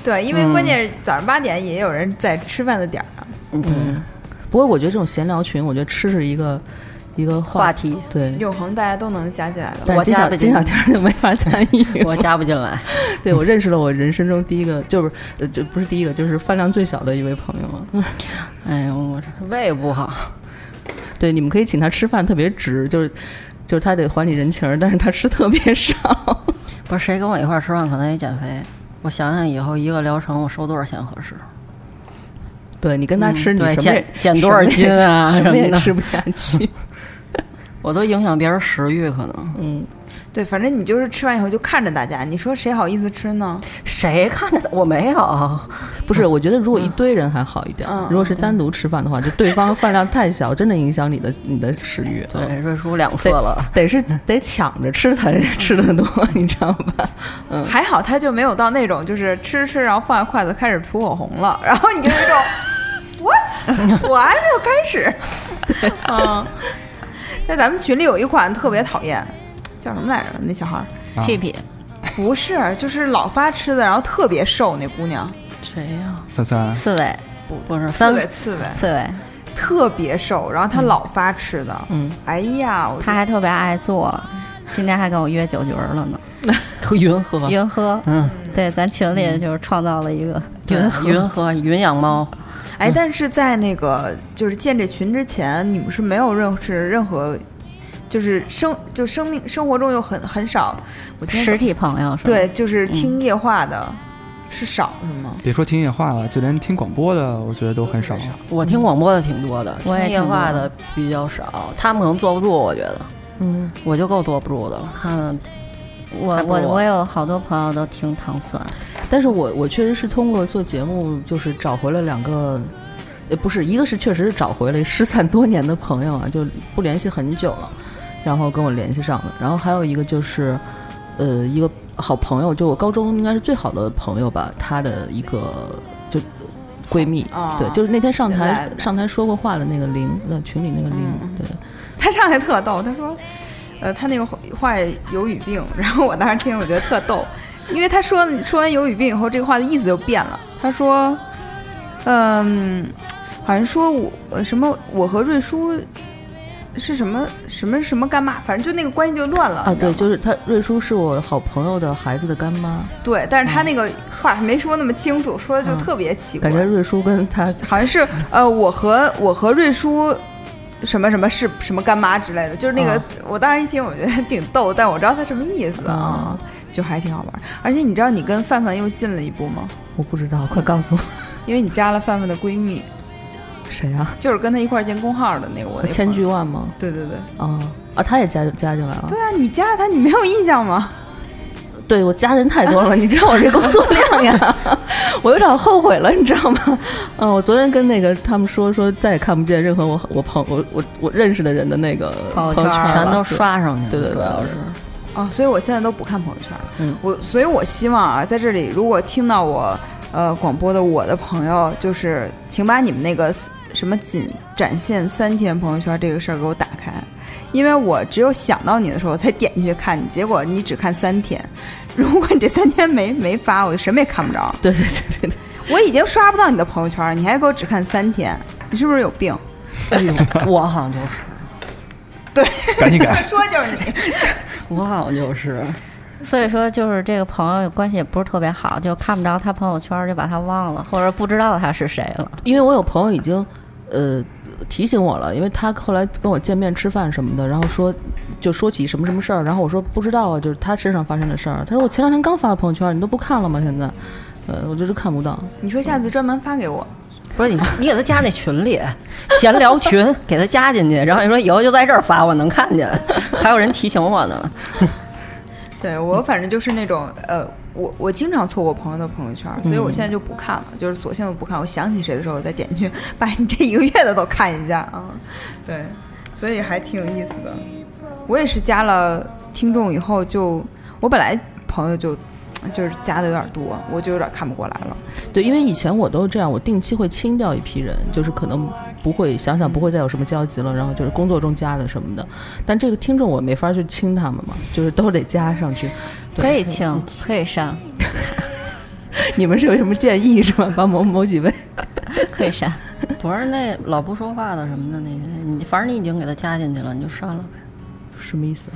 对，因为关键是早上八点也有人在吃饭的点儿啊。嗯，对，不过我觉得这种闲聊群，我觉得吃是一个一个话题对。永恒大家都能加起来的。但是金小我加不进金小天儿就没法参与。我加不进来。对我认识了我人生中第一个，就是呃，就不是第一个，就是饭量最小的一位朋友了。哎呦，我这胃不好。对，你们可以请他吃饭，特别值，就是就是他得还你人情儿，但是他吃特别少。不是谁跟我一块儿吃饭，可能也减肥。我想想以后一个疗程我收多少钱合适？对你跟他吃，你什么减减多少斤啊什么也吃不下去。我都影响别人食欲，可能。嗯，对，反正你就是吃完以后就看着大家，你说谁好意思吃呢？谁看着他？我没有。不是，我觉得如果一堆人还好一点，嗯如果是单独吃饭的话，就对方饭量太小，真的影响你的你的食欲。嗯对，瑞叔两次了。得是 得抢着吃才 吃的多，你知道吧？嗯，还好他就没有到那种就是吃吃，然后放下筷子开始涂口红了，然后你就有一种 我我还没有开始。对，嗯，在咱们群里有一款特别讨厌，叫什么来着？那小孩屁屁，不是，就是老发吃的，然后特别瘦那姑娘，谁呀？三三，刺猬，不是刺三猬刺猬，刺猬，特别瘦，然后她老发吃的，嗯，哎呀，我他还特别爱做，今天还跟我约酒局儿了呢。云喝。云喝，嗯，对，咱群里就是创造了一个云喝。云喝云养猫。哎，但是在那个就是建这群之前，你们是没有认识任何，就是生就生命生活中又很很少，我实体朋友，是吧对，就是听夜话的、是少是吗？别说听夜话了，就连听广播的，我觉得都很少。我听广播的挺多的，我也听夜话的比较少。他们可能坐不住，我觉得，嗯，我就够坐不住的了。他们我我我有好多朋友都听糖蒜，但是我我确实是通过做节目，就是找回了两个，呃，不是，一个是确实是找回了失散多年的朋友啊，就不联系很久了，然后跟我联系上了。然后还有一个就是，呃，一个好朋友，就我高中应该是最好的朋友吧，她的一个就闺蜜，哦对，就是那天上台上台说过话的那个玲，那，群里那个玲，嗯对。她上来特逗，她说，呃，她那个话有语病，然后我当时听我觉得特逗，因为她说说完有语病以后，这个话的意思就变了。她说，嗯，好像说我呃什么我和瑞叔是什么什么什么干妈，反正就那个关系就乱了啊，对，就是是她瑞叔是我好朋友的孩子的干妈，对，但是他那个话没说那么清楚，说的就特别奇怪，感觉瑞叔跟他 好像是呃，我和我和瑞叔什么什么是什么干妈之类的，就是那个，啊。我当时一听，我觉得挺逗，但我知道他什么意思啊，就还挺好玩。而且你知道你跟范范又近了一步吗？我不知道，快告诉我。因为你加了范范的闺蜜，谁啊？就是跟他一块儿建工号的那个我那千。句万吗？对对对，啊啊，他也加加进来了。对啊，你加了他，你没有印象吗？对我加人太多了，你知道我这工作量呀，我有点后悔了，你知道吗？嗯，我昨天跟那个他们说说再也看不见任何我我朋我我我认识的人的那个朋友圈全都刷上去了，对对对主要是。啊，所以我现在都不看朋友圈了。嗯我所以，我希望啊，在这里，如果听到我呃广播的我的朋友，就是请把你们那个什么仅展现三天朋友圈这个事儿给我打开，因为我只有想到你的时候才点进去看你，结果你只看三天。如果你这三天没没发，我就什么也看不着。对对对对对，我已经刷不到你的朋友圈了，你还给我只看三天，你是不是有病？哎呦，我好像就是，对赶紧改。说就是你。我好像就是。所以说就是这个朋友关系也不是特别好，就看不着他朋友圈就把他忘了，或者不知道他是谁了。因为我有朋友已经呃提醒我了，因为他后来跟我见面吃饭什么的，然后说就说起什么什么事儿，然后我说不知道啊，就是他身上发生的事儿。他说我前两天刚发的朋友圈，你都不看了吗？现在，呃，我就是看不到。你说下次专门发给我，不是你，你给他加那群里，闲聊群，给他加进去，然后你说以后就在这儿发，我能看见，还有人提醒我呢。对我反正就是那种呃，我我经常错过朋友的朋友圈，所以我现在就不看了，就是索性都不看。我想起谁的时候，我再点进去，把你这一个月的都看一下啊。对，所以还挺有意思的。我也是加了听众以后就，我本来朋友就就是加的有点多，我就有点看不过来了。对，因为以前我都是这样，我定期会清掉一批人，就是可能不会想想不会再有什么交集了，然后就是工作中加的什么的。但这个听众我没法去清他们嘛，就是都得加上去。对可以清，可以删，你们是有什么建议是吧？帮某某几位？可以删。不是那老不说话的什么的那些，你反正你已经给他加进去了，你就删了呗。什么意思？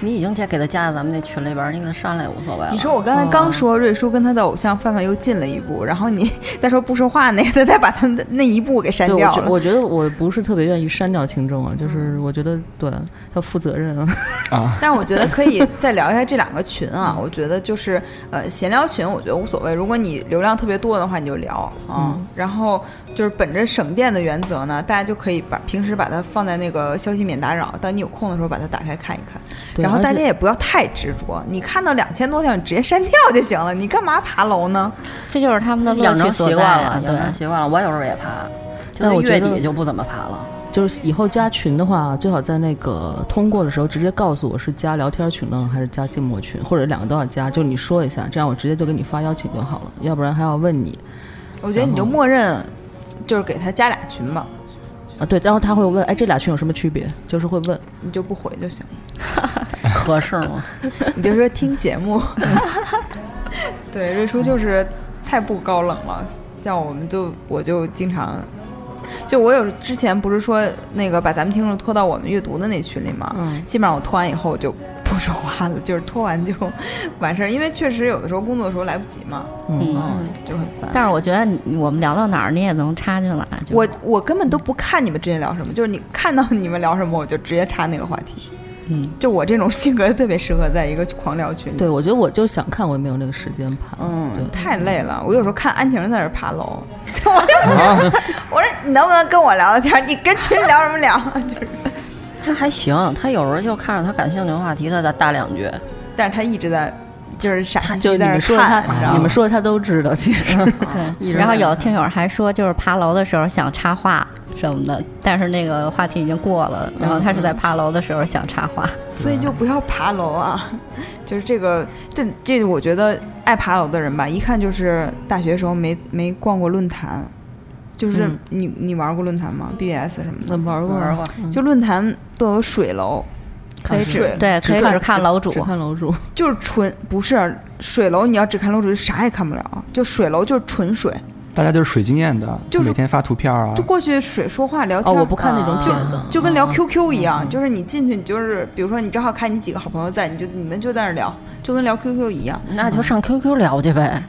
你已经加给他加在咱们那群里边儿，你给他删了也无所谓。你说我刚才刚说瑞叔跟他的偶像范范又近了一步，然后你 再说不说话那个，他再把他的那一步给删，掉了。我觉我觉得我不是特别愿意删掉听众啊，就是我觉得对要负责任啊。啊，但是我觉得可以再聊一下这两个群啊，我觉得就是呃闲聊群，我觉得无所谓。如果你流量特别多的话，你就聊啊。然后就是本着省电的原则呢，大家就可以把平时把它放在那个消息免打扰，当你有空的时候把它打开看一看。然后对而且大家也不要太执着，你看到两千多条，你直接删掉就行了，你干嘛爬楼呢？这就是他们的乐养成趣所在习惯了，啊。养成，习惯了。我有时候也爬，就是但我觉得月底就不怎么爬了。就是以后加群的话，最好在那个通过的时候直接告诉我是加聊天群呢，还是加静默群，或者两个都要加，就你说一下，这样我直接就给你发邀请就好了，要不然还要问你我觉得你就默认就是给他加俩群吧，啊。对，然后他会问，哎，这俩群有什么区别？就是会问。你就不回就行。合适吗？你就说听节目。对，瑞叔就是太不高冷了，像我们就我就经常，就我有之前不是说那个把咱们听众拖到我们阅读的那群里嘛，嗯基本上我拖完以后我就不说话了，就是拖完就完事儿，因为确实有的时候工作的时候来不及嘛，嗯，嗯，就很烦。但是我觉得你我们聊到哪儿，你也能插进来。就我我根本都不看你们之间聊什么，就是你看到你们聊什么，我就直接插那个话题。嗯，就我这种性格特别适合在一个狂聊群里。对，我觉得我就想看，我也没有那个时间爬。嗯，太累了。我有时候看安婷在那爬楼，我就我说你能不能跟我聊聊天？你跟群聊什么聊？就是，他还行，他有时候就看着他感兴趣的话题，他再搭两句。但是他一直在就是傻兮就你兮在那们说他看，你知道，吗你们说的他都知道，其实。对，然后有听友还说，就是爬楼的时候想插话什么的，但是那个话题已经过了，然后他是在爬楼的时候想插话。所以就不要爬楼啊。就是这个，这这个，我觉得爱爬楼的人吧，一看就是大学时候没没逛过论坛。就是嗯你你玩过论坛吗？BBS 什么的，那玩过玩过，就论坛都有水楼，可以水只对，可以只看楼主只。看楼主。就是纯不是水楼，你要只看楼主就啥也看不了。就水楼就是纯水，大家就是水经验的，就是每天发图片啊就，过去水说话聊哦，天。我不看那种帖子，就跟聊嗯 QQ 一样，就是你进去，你就是比如说你正好看你几个好朋友在，你就你们就在那儿聊，就跟聊 QQ 一样，那就上 QQ 聊去呗。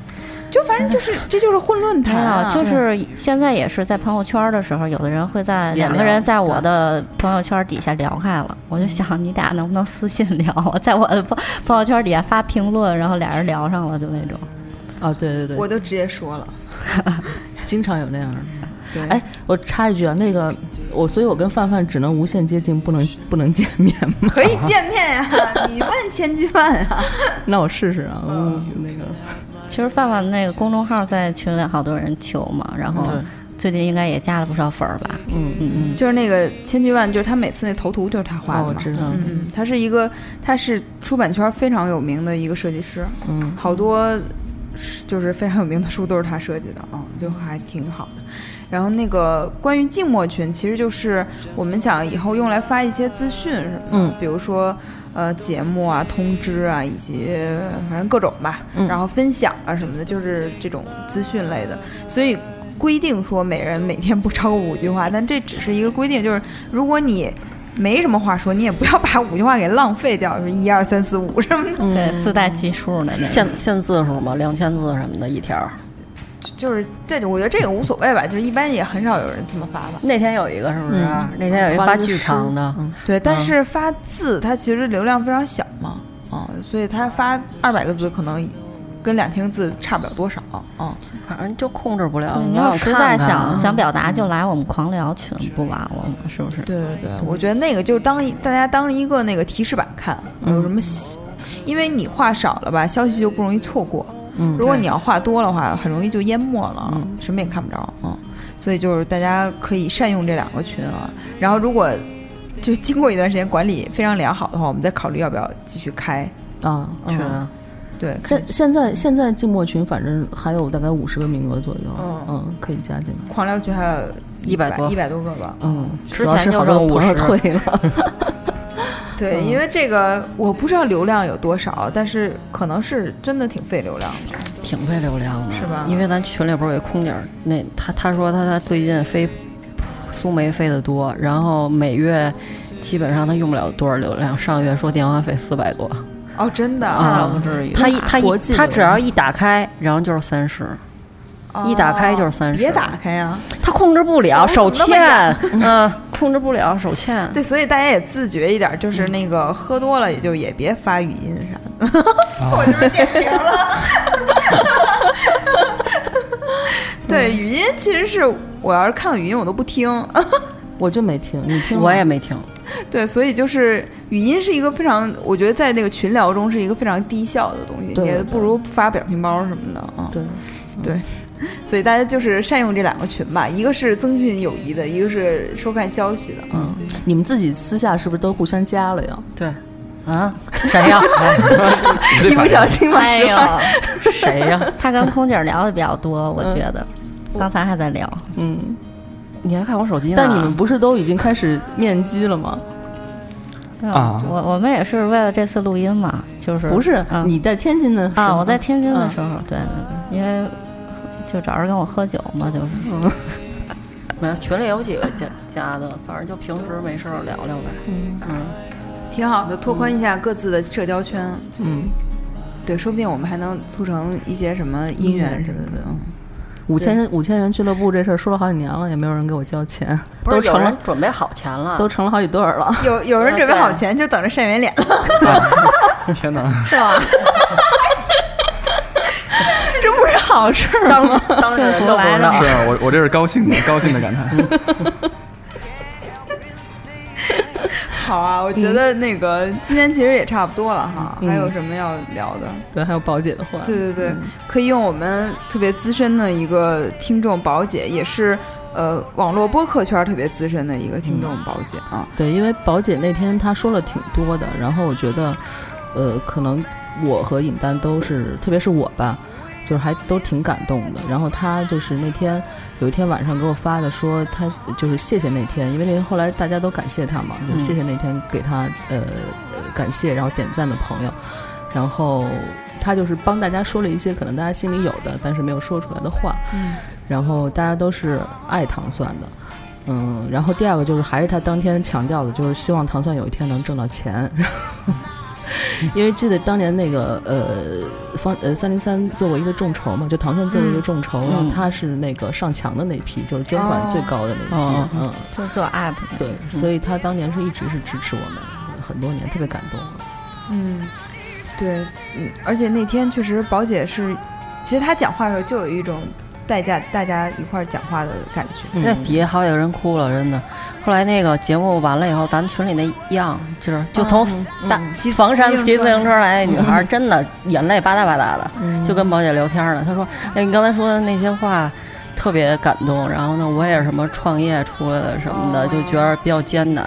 就反正就是 这就是混论坛啊，就是现在也是在朋友圈的时候，有的人会在两个人在我的朋友圈底下聊开了，我就想你俩能不能私信聊啊，在我的朋朋友圈底下发评论，然后俩人聊上了，就那种。啊，对对对，我都直接说了，经常有那样的。对，哎，我插一句啊，那个我，所以我跟范范只能无限接近，不能不能见面吗？可以见面呀，你问千钧万啊，那我试试啊，嗯，那个其实范范那个公众号在群里好多人求嘛，然后最近应该也加了不少粉儿吧。嗯嗯嗯，就是那个千钧万，就是他每次那头图就是他画的哦，我，知道，嗯嗯，他是一个，他是出版圈非常有名的一个设计师，嗯。好多是就是非常有名的书都是他设计的嗯，就还挺好的。然后那个关于静默群，其实就是我们想以后用来发一些资讯什么的，嗯。比如说呃节目啊、通知啊，以及反正各种吧，嗯然后分享啊什么的，就是这种资讯类的。所以规定说每人每天不超过五句话，但这只是一个规定，就是如果你没什么话说，你也不要把五句话给浪费掉，说 一二三四五什么的。嗯对，自带计数的。限限字数嘛，两千字什么的一条。就是这，我觉得这个无所谓吧，就是一般也很少有人这么发吧。那天有一个是不是？嗯那天有一个发巨长的，嗯对，但是发字它其实流量非常小嘛，啊、所以它发二百个字可能跟两千个字差不了多少，啊、反正就控制不了。你要要实在想想表达，就来我们狂聊群，不完了吗？是不是？对对对，我觉得那个就当一大家当一个那个提示板看，有什么喜，因为你话少了吧，消息就不容易错过。嗯如果你要话多的话，很容易就淹没了，嗯什么也看不着，嗯。所以就是大家可以善用这两个群啊，然后如果就经过一段时间管理非常良好的话，我们再考虑要不要继续开。啊，群嗯对，现现在现在静默群反正还有大概五十个名额左右，嗯嗯，可以加进来。狂聊群还有100多一百多个吧。嗯，之前就好多剩朋友50退了。对，因为这个我不知道流量有多少，但是可能是真的挺费流量的。挺费流量的，是吧因为咱群里不是有一空姐儿，那她她说她她最近飞苏梅飞的多，然后每月基本上她用不了多少流量，上月说电话费四百多，哦，真的啊那倒不至于。她一她一国际她只要一打开，然后就是三十，一打开就是30哦别打开呀、他控制不了手欠，嗯，控制不了手欠，对，所以大家也自觉一点，就是那个喝多了也就也别发语音啥的。我就是点评了？对，语音其实是我要是看到语音我都不听。我就没听，你听我也没听，对，所以就是语音是一个非常，我觉得在那个群聊中是一个非常低效的东西，也不如发表情包什么的啊。对，对，所以大家就是善用这两个群吧，一个是增进友谊的，一个是收看消息的。嗯，你们自己私下是不是都互相加了呀？对，啊，谁呀？一不小心把哎呦，谁呀？他跟空姐聊的比较多，我觉得。刚才还在聊，嗯，你还看我手机呢？但你们不是都已经开始面基了吗？嗯啊我我们也是为了这次录音嘛，就是不是，嗯你在天津的时候啊，我在天津的嗯时候，对对对，因为就找人跟我喝酒嘛，就是 没有群里有几个加加的，反正就平时没事儿聊聊呗。嗯嗯，挺好的，拓宽一下各自的社交圈。嗯，对，说不定我们还能促成一些什么姻缘什么的。嗯五千五千元俱乐部这事儿说了好几年了，也没有人给我交钱，不是有都成了人准备好钱了，都成了好几对儿了。有有人准备好钱，就等着晒圆脸了，天哪！是吧？好事儿当当幸福来了。是啊，我我这是高兴的，高兴的感叹。好啊，我觉得那个今天其实也差不多了哈，嗯。还有什么要聊的？对，还有宝姐的话，对对对，可以用我们特别资深的一个听众宝姐，也是呃网络播客圈特别资深的一个听众宝姐啊。对，因为宝姐那天她说了挺多的，然后我觉得，呃，可能我和尹丹都是，特别是我吧，就是还都挺感动的。然后他就是那天有一天晚上给我发的，说他就是谢谢那天，因为那天后来大家都感谢他嘛，就是谢谢那天给他呃呃感谢然后点赞的朋友，然后他就是帮大家说了一些可能大家心里有的，但是没有说出来的话。嗯，然后大家都是爱糖蒜的，嗯，然后第二个就是还是他当天强调的，就是希望糖蒜有一天能挣到钱，因为记得当年那个呃方呃三零三做过一个众筹嘛，就糖蒜做过一个众筹，然后他是那个上墙的那批，就是捐款最高的那批，哦嗯，就是做 app 的。对，所以他当年是一直是支持我们很多年，特别感动。嗯，对，嗯，而且那天确实宝姐是，其实她讲话的时候就有一种大家大家一块儿讲话的感觉。这底下好几个人哭了，真的。后来那个节目完了以后，咱们群里那样就是就从大骑房山骑自自行车来那女孩，真的眼泪吧嗒吧嗒的，就跟宝姐聊天呢。她说：“哎，你刚才说的那些话。”特别感动，然后呢，我也是什么创业出来的什么的，就觉得比较艰难。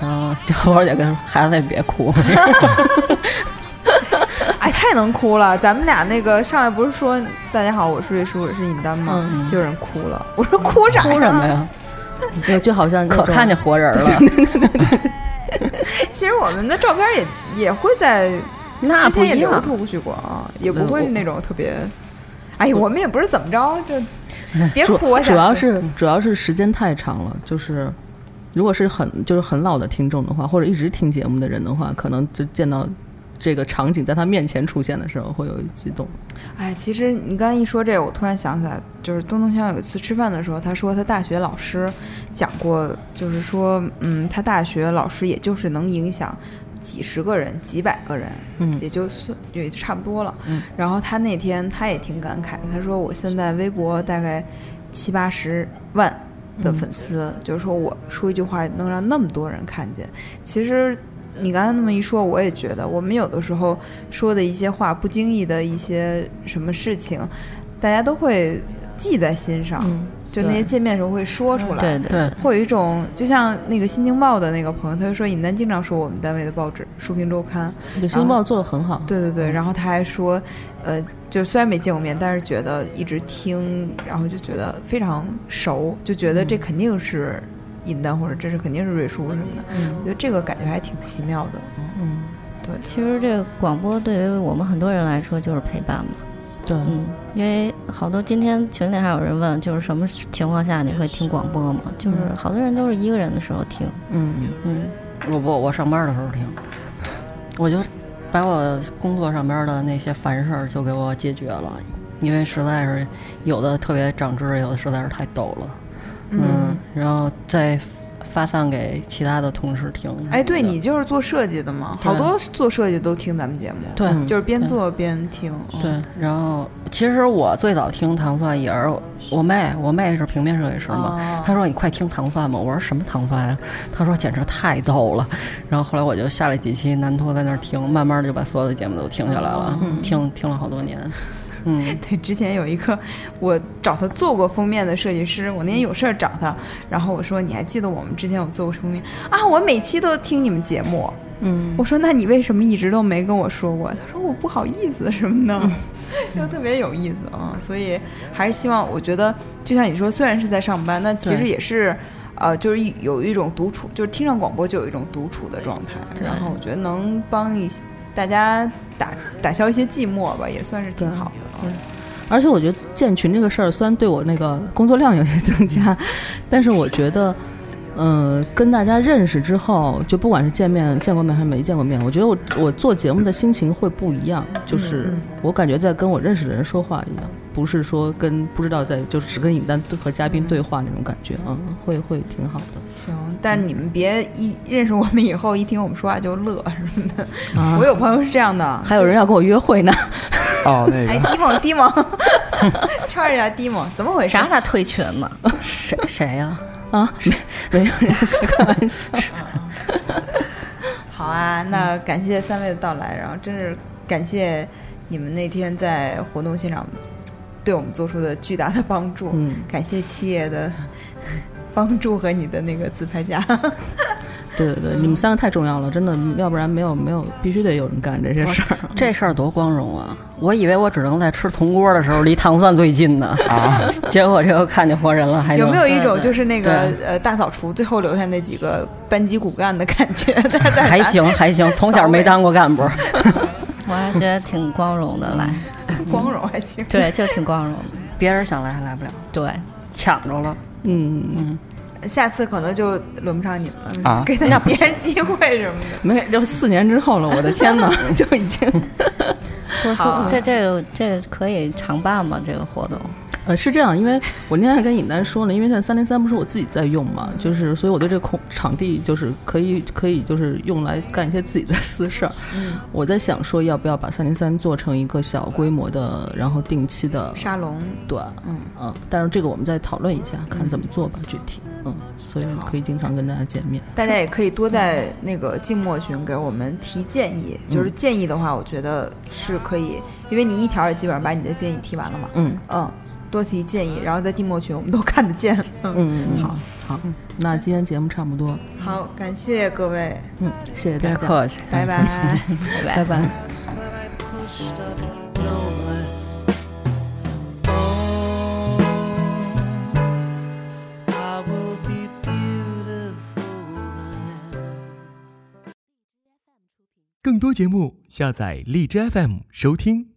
然后这宝姐跟她说：“孩子也别哭。哎，太能哭了！咱们俩那个上来不是说大家好，我是瑞叔，我是尹丹吗？嗯就有人哭了。我说哭啥？哭什么？呀？对，就好像可看见活人了，其实我们的照片也也会在那不一样。前也流出去过啊，也不会是那种特别。哎呀，我们也不是怎么着，就别主哭啊！主要是主要是时间太长了，就是如果是很就是很老的听众的话，或者一直听节目的人的话，可能就见到这个场景在他面前出现的时候，会有激动。哎，其实你刚才一说这个，我突然想起来，就是东东强有一次吃饭的时候，他说他大学老师讲过，就是说，嗯，他大学老师也就是能影响几十个人、几百个人，嗯也就算也就差不多了。嗯然后他那天他也挺感慨，他说我现在微博大概七八十万的粉丝，就是说我说一句话能让那么多人看见，其实。你刚才那么一说，我也觉得，我们有的时候说的一些话，不经意的一些什么事情，大家都会记在心上，嗯，就那些见面的时候会说出来。对对对，会有一种，就像那个《新京报》的那个朋友，他就说尹丹经常说我们单位的报纸《书评周刊》，对，新京报做的很好。对对对，然后他还说，呃，就虽然没见过面，但是觉得一直听，然后就觉得非常熟，就觉得这肯定是尹丹或者这是肯定是瑞叔什么的，嗯我觉得这个感觉还挺奇妙的。嗯，对其实这个广播对于我们很多人来说就是陪伴嘛。对，嗯，因为好多今天群里还有人问，就是什么情况下你会听广播吗？就是好多人都是一个人的时候听。嗯嗯，我不，我上班的时候听，我就把我工作上边的那些烦事儿就给我解决了，因为实在是有的特别长知识，有的实在是太逗了，嗯，然后再发散给其他的同事听。哎，对你就是做设计的嘛，好多做设计都听咱们节目，对嗯就是边做边听。嗯对，然后其实我最早听糖蒜也是我妹，我妹是平面设计师嘛，哦她说你快听糖蒜吧，我说什么糖蒜呀？她说简直太逗了。然后后来我就下了几期南托在那儿听，慢慢的就把所有的节目都听下来了，听听了好多年。嗯，对，之前有一个我找他做过封面的设计师，我那天有事儿找他，然后我说你还记得我们之前有做过封面啊？我每期都听你们节目。嗯，我说那你为什么一直都没跟我说过？他说我不好意思什么的，就特别有意思啊。所以还是希望，我觉得就像你说，虽然是在上班，那其实也是。呃，就是一有一种独处，就是听上广播就有一种独处的状态，然后我觉得能帮一些大家打打消一些寂寞吧，也算是挺好的。对。而且我觉得建群这个事儿，虽然对我那个工作量有些增加，但是我觉得，嗯、跟大家认识之后，就不管是见面见过面还是没见过面，我觉得我我做节目的心情会不一样，就是嗯我感觉在跟我认识的人说话一样，不是说跟不知道在就是只跟尹丹和嘉宾对话那种感觉，嗯，会会挺好的。行，但是你们别一认识我们以后，一听我们说话就乐什么的。啊我有朋友是这样的，还有人要跟我约会呢，哦，那个哎，个低萌低萌，圈儿一下低萌，怎么回事？啥他退群呢？谁 谁呀、啊，没 没有，开玩笑。好啊，那感谢三位的到来，然后真是感谢你们那天在活动现场对我们做出的巨大的帮助，嗯感谢七爷的 帮助和你的那个自拍架。对对对，你们三个太重要了，真的，要不然没有没有，必须得有人干这些事儿。这事儿多光荣啊！我以为我只能在吃铜锅的时候离糖蒜最近呢，啊，结果这个看见活人了，还有没有一种就是那个呃大扫除最后留下那几个班级骨干的感觉？还行还行，从小没当过干部，我还觉得挺光荣的，来，光荣还行。对，就挺光荣的，别人想来还来不了，对。抢着了。嗯，嗯，下次可能就轮不上你们了，啊给大家别人机会什么的。没，就四年之后了，我的天哪，就已经，好这这个这个可以常办吗？这个活动？呃，是这样，因为我那天还跟尹丹说呢，因为现在三零三不是我自己在用嘛，就是所以我对这个空场地就是可以可以就是用来干一些自己的私事儿。嗯，我在想说，要不要把三零三做成一个小规模的，然后定期的沙龙，对，嗯嗯，但是这个我们再讨论一下，看怎么做吧，具体，嗯，所以可以经常跟大家见面。大家也可以多在那个静默群给我们提建议，就是建议的话，我觉得是可以，因为你一条也基本上把你的建议提完了嘛。嗯嗯，多提建议，然后在静默群我们都看得见。嗯，嗯，好，好，那今天节目差不多，好，感谢各位，嗯，谢谢大家，别客气。拜拜。拜拜。Oh, be beautiful 更多节目，下载荔枝 FM 收听。